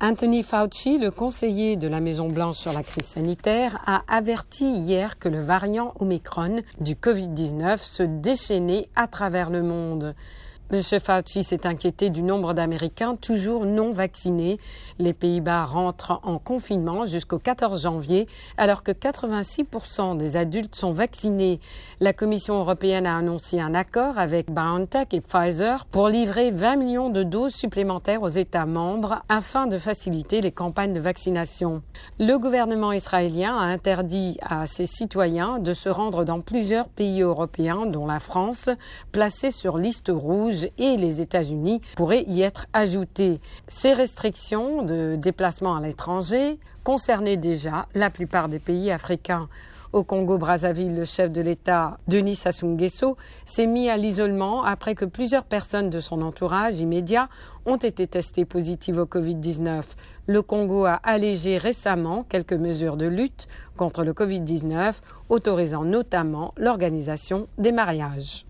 Anthony Fauci, le conseiller de la Maison-Blanche sur la crise sanitaire, a averti hier que le variant Omicron du Covid-19 se déchaînait à travers le monde. M. Fauci s'est inquiété du nombre d'Américains toujours non vaccinés. Les Pays-Bas rentrent en confinement jusqu'au 14 janvier, alors que 86% des adultes sont vaccinés. La Commission européenne a annoncé un accord avec BioNTech et Pfizer pour livrer 20 millions de doses supplémentaires aux États membres afin de faciliter les campagnes de vaccination. Le gouvernement israélien a interdit à ses citoyens de se rendre dans plusieurs pays européens, dont la France, placés sur liste rouge et les États-Unis pourraient y être ajoutés. Ces restrictions de déplacement à l'étranger concernaient déjà la plupart des pays africains. Au Congo-Brazzaville, le chef de l'État, Denis Sassou Nguesso, s'est mis à l'isolement après que plusieurs personnes de son entourage immédiat ont été testées positives au Covid-19. Le Congo a allégé récemment quelques mesures de lutte contre le Covid-19, autorisant notamment l'organisation des mariages.